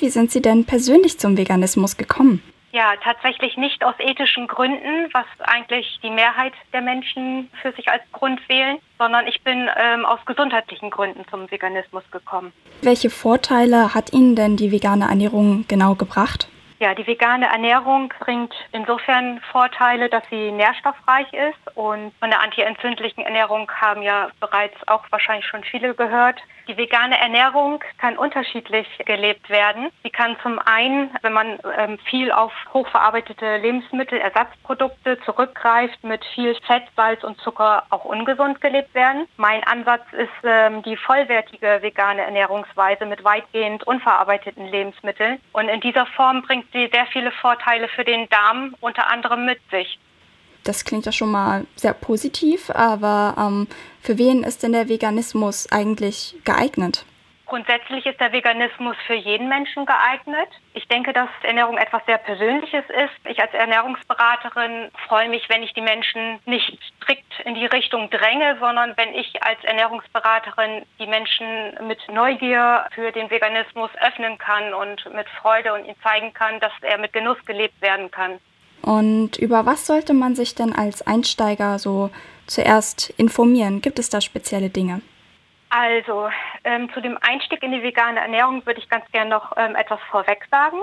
Wie sind Sie denn persönlich zum Veganismus gekommen? Ja, tatsächlich nicht aus ethischen Gründen, was eigentlich die Mehrheit der Menschen für sich als Grund wählen, sondern ich bin ähm, aus gesundheitlichen Gründen zum Veganismus gekommen. Welche Vorteile hat Ihnen denn die vegane Ernährung genau gebracht? Ja, die vegane Ernährung bringt insofern Vorteile, dass sie nährstoffreich ist und von der antientzündlichen Ernährung haben ja bereits auch wahrscheinlich schon viele gehört. Die vegane Ernährung kann unterschiedlich gelebt werden. Sie kann zum einen, wenn man ähm, viel auf hochverarbeitete Lebensmittel, Ersatzprodukte zurückgreift, mit viel Fett, Salz und Zucker auch ungesund gelebt werden. Mein Ansatz ist ähm, die vollwertige vegane Ernährungsweise mit weitgehend unverarbeiteten Lebensmitteln. Und in dieser Form bringt sie sehr viele Vorteile für den Darm unter anderem mit sich. Das klingt ja schon mal sehr positiv, aber ähm, für wen ist denn der Veganismus eigentlich geeignet? Grundsätzlich ist der Veganismus für jeden Menschen geeignet. Ich denke, dass Ernährung etwas sehr Persönliches ist. Ich als Ernährungsberaterin freue mich, wenn ich die Menschen nicht strikt in die Richtung dränge, sondern wenn ich als Ernährungsberaterin die Menschen mit Neugier für den Veganismus öffnen kann und mit Freude und ihnen zeigen kann, dass er mit Genuss gelebt werden kann. Und über was sollte man sich denn als Einsteiger so zuerst informieren? Gibt es da spezielle Dinge? Also ähm, zu dem Einstieg in die vegane Ernährung würde ich ganz gerne noch ähm, etwas vorweg sagen.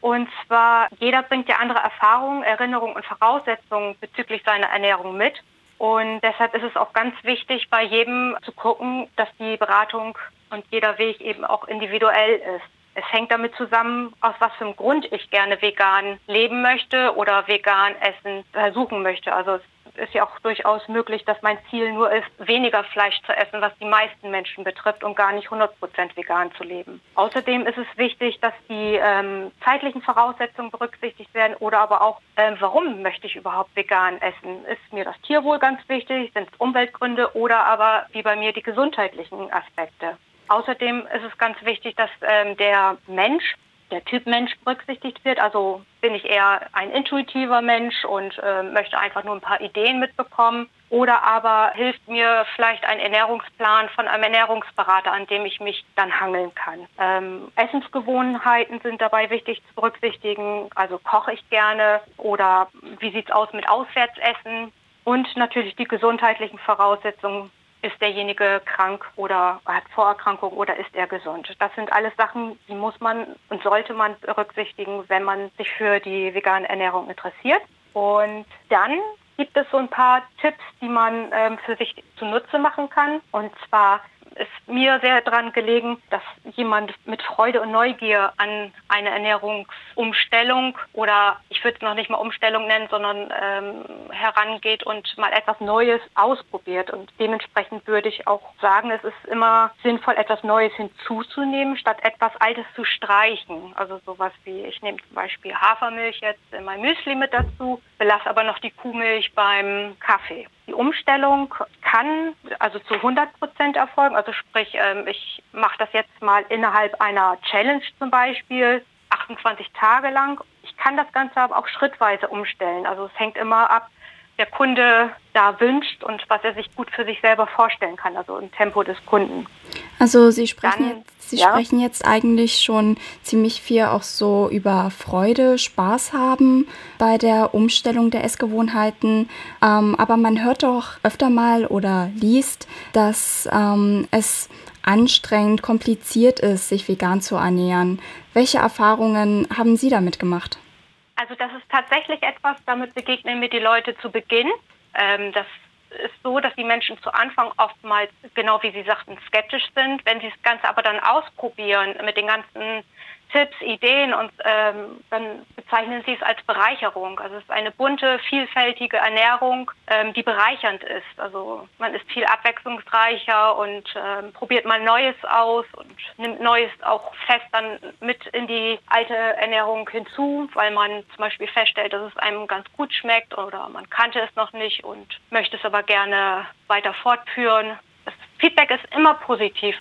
Und zwar, jeder bringt ja andere Erfahrungen, Erinnerungen und Voraussetzungen bezüglich seiner Ernährung mit. Und deshalb ist es auch ganz wichtig, bei jedem zu gucken, dass die Beratung und jeder Weg eben auch individuell ist. Es hängt damit zusammen, aus was für einem Grund ich gerne vegan leben möchte oder vegan essen versuchen möchte. Also ist ja auch durchaus möglich, dass mein Ziel nur ist, weniger Fleisch zu essen, was die meisten Menschen betrifft und gar nicht 100 Prozent vegan zu leben. Außerdem ist es wichtig, dass die ähm, zeitlichen Voraussetzungen berücksichtigt werden oder aber auch, äh, warum möchte ich überhaupt vegan essen? Ist mir das Tierwohl ganz wichtig? Sind es Umweltgründe oder aber wie bei mir die gesundheitlichen Aspekte? Außerdem ist es ganz wichtig, dass ähm, der Mensch, der Typ Mensch berücksichtigt wird. Also bin ich eher ein intuitiver Mensch und äh, möchte einfach nur ein paar Ideen mitbekommen. Oder aber hilft mir vielleicht ein Ernährungsplan von einem Ernährungsberater, an dem ich mich dann hangeln kann. Ähm, Essensgewohnheiten sind dabei wichtig zu berücksichtigen. Also koche ich gerne oder wie sieht es aus mit Auswärtsessen? Und natürlich die gesundheitlichen Voraussetzungen ist derjenige krank oder hat Vorerkrankung oder ist er gesund. Das sind alles Sachen, die muss man und sollte man berücksichtigen, wenn man sich für die vegane Ernährung interessiert. Und dann gibt es so ein paar Tipps, die man ähm, für sich zunutze machen kann. Und zwar ist mir sehr daran gelegen, dass jemand mit Freude und Neugier an eine Ernährungsumstellung oder ich würde es noch nicht mal Umstellung nennen, sondern ähm, herangeht und mal etwas Neues ausprobiert. Und dementsprechend würde ich auch sagen, es ist immer sinnvoll, etwas Neues hinzuzunehmen, statt etwas Altes zu streichen. Also sowas wie, ich nehme zum Beispiel Hafermilch jetzt in mein Müsli mit dazu, belasse aber noch die Kuhmilch beim Kaffee. Die Umstellung kann also zu 100 Prozent erfolgen. Also sprich, ähm, ich mache das jetzt mal innerhalb einer Challenge zum Beispiel, 28 Tage lang. Ich kann das Ganze aber auch schrittweise umstellen. Also es hängt immer ab, der Kunde da wünscht und was er sich gut für sich selber vorstellen kann, also im Tempo des Kunden. Also Sie sprechen, Dann, jetzt, Sie ja. sprechen jetzt eigentlich schon ziemlich viel auch so über Freude, Spaß haben bei der Umstellung der Essgewohnheiten. Ähm, aber man hört doch öfter mal oder liest, dass ähm, es anstrengend, kompliziert ist, sich vegan zu ernähren. Welche Erfahrungen haben Sie damit gemacht? Also das ist tatsächlich etwas, damit begegnen mir die Leute zu Beginn. Ähm, das ist so, dass die Menschen zu Anfang oftmals, genau wie Sie sagten, skeptisch sind. Wenn sie das Ganze aber dann ausprobieren mit den ganzen Tipps, Ideen und ähm, dann bezeichnen sie es als Bereicherung. Also es ist eine bunte, vielfältige Ernährung, ähm, die bereichernd ist. Also man ist viel abwechslungsreicher und ähm, probiert mal Neues aus und nimmt Neues auch fest dann mit in die alte Ernährung hinzu, weil man zum Beispiel feststellt, dass es einem ganz gut schmeckt oder man kannte es noch nicht und möchte es aber gerne weiter fortführen. Das Feedback ist immer positiv.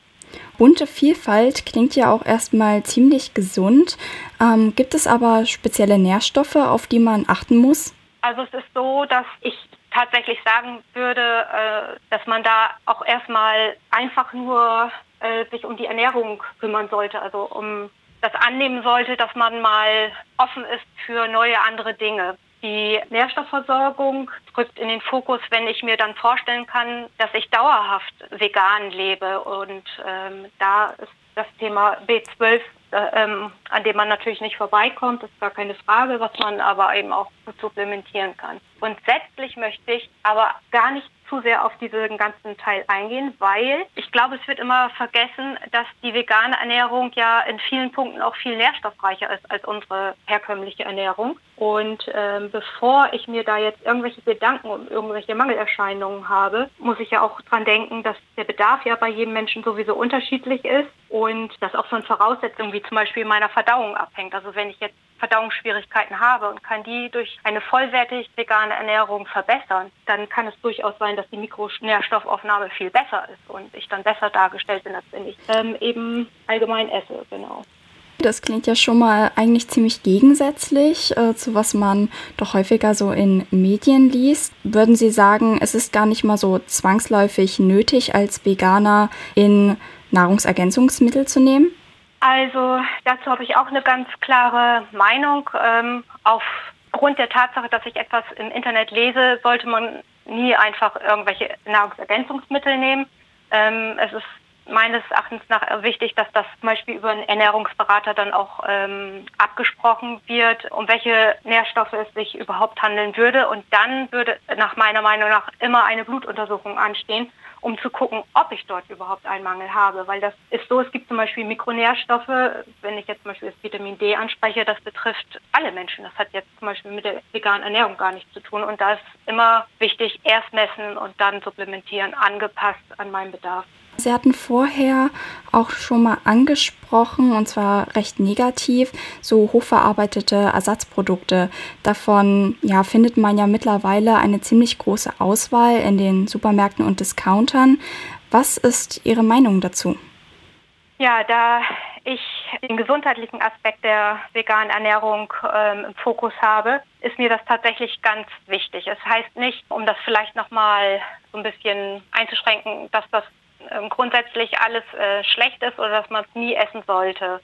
Bunte Vielfalt klingt ja auch erstmal ziemlich gesund. Ähm, gibt es aber spezielle Nährstoffe, auf die man achten muss? Also es ist so, dass ich tatsächlich sagen würde, äh, dass man da auch erstmal einfach nur äh, sich um die Ernährung kümmern sollte, also um das annehmen sollte, dass man mal offen ist für neue andere Dinge. Die Nährstoffversorgung rückt in den Fokus, wenn ich mir dann vorstellen kann, dass ich dauerhaft vegan lebe. Und ähm, da ist das Thema B12, äh, ähm, an dem man natürlich nicht vorbeikommt, ist gar keine Frage, was man aber eben auch gut supplementieren kann. Grundsätzlich möchte ich aber gar nicht zu sehr auf diesen ganzen Teil eingehen, weil ich glaube, es wird immer vergessen, dass die vegane Ernährung ja in vielen Punkten auch viel nährstoffreicher ist als unsere herkömmliche Ernährung. Und ähm, bevor ich mir da jetzt irgendwelche Gedanken um irgendwelche Mangelerscheinungen habe, muss ich ja auch dran denken, dass der Bedarf ja bei jedem Menschen sowieso unterschiedlich ist und das auch von Voraussetzungen wie zum Beispiel meiner Verdauung abhängt. Also wenn ich jetzt Verdauungsschwierigkeiten habe und kann die durch eine vollwertig vegane Ernährung verbessern, dann kann es durchaus sein, dass die Mikronährstoffaufnahme viel besser ist und ich dann besser dargestellt bin, als wenn ich ähm, eben allgemein esse, genau. Das klingt ja schon mal eigentlich ziemlich gegensätzlich äh, zu was man doch häufiger so in Medien liest. Würden Sie sagen, es ist gar nicht mal so zwangsläufig nötig, als Veganer in Nahrungsergänzungsmittel zu nehmen? Also dazu habe ich auch eine ganz klare Meinung. Ähm, aufgrund der Tatsache, dass ich etwas im Internet lese, sollte man nie einfach irgendwelche Nahrungsergänzungsmittel nehmen. Ähm, es ist meines Erachtens nach wichtig, dass das zum Beispiel über einen Ernährungsberater dann auch ähm, abgesprochen wird, um welche Nährstoffe es sich überhaupt handeln würde. Und dann würde nach meiner Meinung nach immer eine Blutuntersuchung anstehen, um zu gucken, ob ich dort überhaupt einen Mangel habe. Weil das ist so, es gibt zum Beispiel Mikronährstoffe, wenn ich jetzt zum Beispiel das Vitamin D anspreche, das betrifft alle Menschen. Das hat jetzt zum Beispiel mit der veganen Ernährung gar nichts zu tun. Und da ist immer wichtig, erst messen und dann supplementieren, angepasst an meinen Bedarf. Sie hatten vorher auch schon mal angesprochen, und zwar recht negativ, so hochverarbeitete Ersatzprodukte. Davon ja, findet man ja mittlerweile eine ziemlich große Auswahl in den Supermärkten und Discountern. Was ist Ihre Meinung dazu? Ja, da ich den gesundheitlichen Aspekt der veganen Ernährung ähm, im Fokus habe, ist mir das tatsächlich ganz wichtig. Es heißt nicht, um das vielleicht nochmal so ein bisschen einzuschränken, dass das grundsätzlich alles äh, schlecht ist oder dass man es nie essen sollte.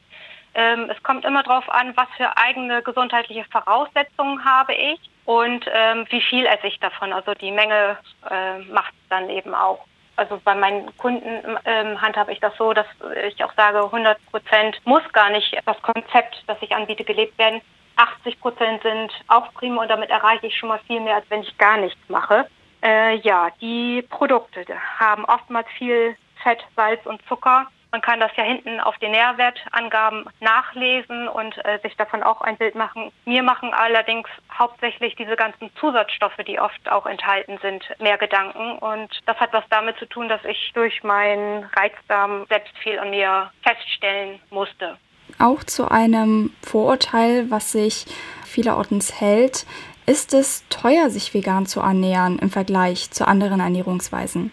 Ähm, es kommt immer darauf an, was für eigene gesundheitliche Voraussetzungen habe ich und ähm, wie viel esse ich davon. Also die Menge äh, macht es dann eben auch. Also bei meinen Kunden ähm, handhabe ich das so, dass ich auch sage, 100 Prozent muss gar nicht das Konzept, das ich anbiete, gelebt werden. 80 Prozent sind auch prima und damit erreiche ich schon mal viel mehr, als wenn ich gar nichts mache. Äh, ja, die Produkte haben oftmals viel Fett, Salz und Zucker. Man kann das ja hinten auf den Nährwertangaben nachlesen und äh, sich davon auch ein Bild machen. Mir machen allerdings hauptsächlich diese ganzen Zusatzstoffe, die oft auch enthalten sind, mehr Gedanken. Und das hat was damit zu tun, dass ich durch meinen Reizdarm selbst viel an mir feststellen musste. Auch zu einem Vorurteil, was sich vielerorts hält, ist es teuer, sich vegan zu ernähren im Vergleich zu anderen Ernährungsweisen?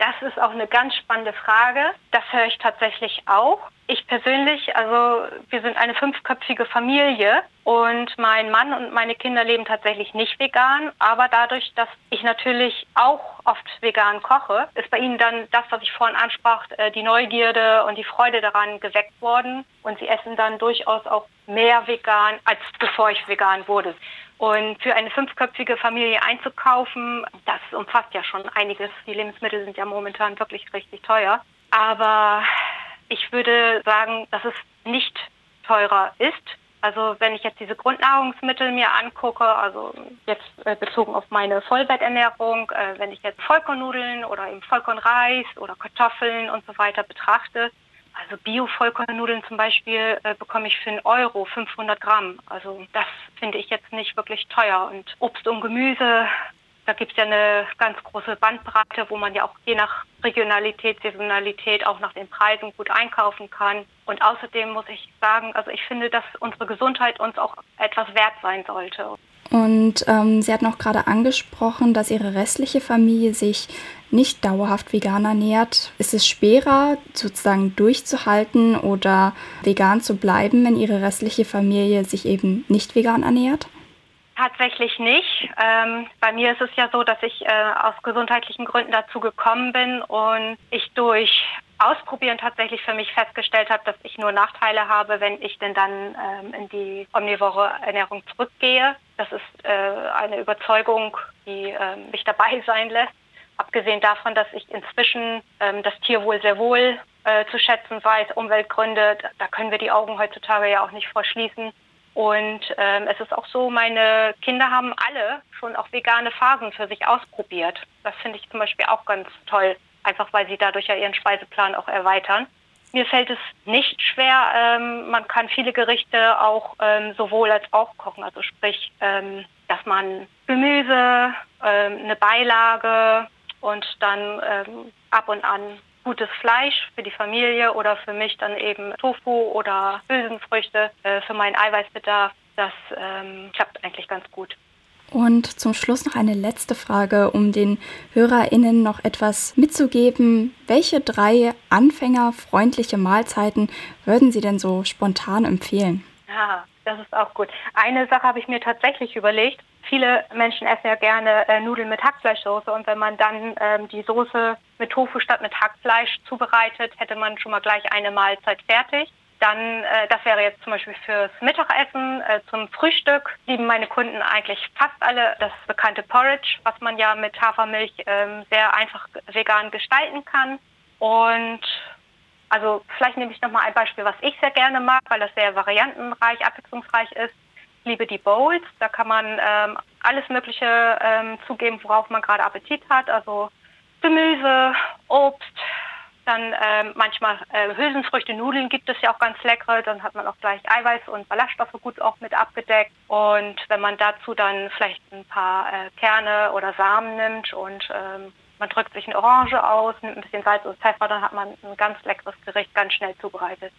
Das ist auch eine ganz spannende Frage. Das höre ich tatsächlich auch. Ich persönlich, also wir sind eine fünfköpfige Familie und mein Mann und meine Kinder leben tatsächlich nicht vegan. Aber dadurch, dass ich natürlich auch oft vegan koche, ist bei ihnen dann das, was ich vorhin ansprach, äh, die Neugierde und die Freude daran geweckt worden. Und sie essen dann durchaus auch mehr vegan, als bevor ich vegan wurde. Und für eine fünfköpfige Familie einzukaufen, das umfasst ja schon einiges. Die Lebensmittel sind ja momentan wirklich richtig teuer. Aber ich würde sagen, dass es nicht teurer ist. Also wenn ich jetzt diese Grundnahrungsmittel mir angucke, also jetzt äh, bezogen auf meine Vollbetternährung, äh, wenn ich jetzt Vollkornnudeln oder eben Vollkornreis oder Kartoffeln und so weiter betrachte, also Bio-Vollkornnudeln zum Beispiel äh, bekomme ich für einen Euro 500 Gramm. Also das finde ich jetzt nicht wirklich teuer. Und Obst und Gemüse, da gibt es ja eine ganz große Bandbreite, wo man ja auch je nach Regionalität, Saisonalität auch nach den Preisen gut einkaufen kann. Und außerdem muss ich sagen, also ich finde, dass unsere Gesundheit uns auch etwas wert sein sollte. Und ähm, Sie hatten auch gerade angesprochen, dass Ihre restliche Familie sich nicht dauerhaft vegan ernährt. Ist es schwerer, sozusagen durchzuhalten oder vegan zu bleiben, wenn Ihre restliche Familie sich eben nicht vegan ernährt? Tatsächlich nicht. Ähm, bei mir ist es ja so, dass ich äh, aus gesundheitlichen Gründen dazu gekommen bin und ich durch Ausprobieren tatsächlich für mich festgestellt habe, dass ich nur Nachteile habe, wenn ich denn dann ähm, in die omnivore Ernährung zurückgehe. Das ist äh, eine Überzeugung, die äh, mich dabei sein lässt. Abgesehen davon, dass ich inzwischen ähm, das Tierwohl sehr wohl äh, zu schätzen weiß, Umweltgründe, da können wir die Augen heutzutage ja auch nicht verschließen. Und ähm, es ist auch so, meine Kinder haben alle schon auch vegane Phasen für sich ausprobiert. Das finde ich zum Beispiel auch ganz toll, einfach weil sie dadurch ja ihren Speiseplan auch erweitern. Mir fällt es nicht schwer. Ähm, man kann viele Gerichte auch ähm, sowohl als auch kochen. Also sprich, ähm, dass man Gemüse, ähm, eine Beilage und dann ähm, ab und an gutes Fleisch für die Familie oder für mich dann eben Tofu oder Hülsenfrüchte äh, für meinen Eiweißbedarf. Das ähm, klappt eigentlich ganz gut. Und zum Schluss noch eine letzte Frage, um den HörerInnen noch etwas mitzugeben. Welche drei anfängerfreundliche Mahlzeiten würden Sie denn so spontan empfehlen? Ja, das ist auch gut. Eine Sache habe ich mir tatsächlich überlegt. Viele Menschen essen ja gerne äh, Nudeln mit Hackfleischsoße und wenn man dann ähm, die Soße mit Tofu statt mit Hackfleisch zubereitet, hätte man schon mal gleich eine Mahlzeit fertig. Dann, äh, das wäre jetzt zum Beispiel fürs Mittagessen, äh, zum Frühstück lieben meine Kunden eigentlich fast alle das bekannte Porridge, was man ja mit Hafermilch ähm, sehr einfach vegan gestalten kann. Und also vielleicht nehme ich nochmal ein Beispiel, was ich sehr gerne mag, weil das sehr variantenreich, abwechslungsreich ist. Liebe die Bowls. Da kann man ähm, alles Mögliche ähm, zugeben, worauf man gerade Appetit hat. Also Gemüse, Obst, dann ähm, manchmal äh, Hülsenfrüchte, Nudeln gibt es ja auch ganz leckere. Dann hat man auch gleich Eiweiß und Ballaststoffe gut auch mit abgedeckt. Und wenn man dazu dann vielleicht ein paar äh, Kerne oder Samen nimmt und ähm, man drückt sich eine Orange aus, nimmt ein bisschen Salz und Pfeffer, dann hat man ein ganz leckeres Gericht ganz schnell zubereitet.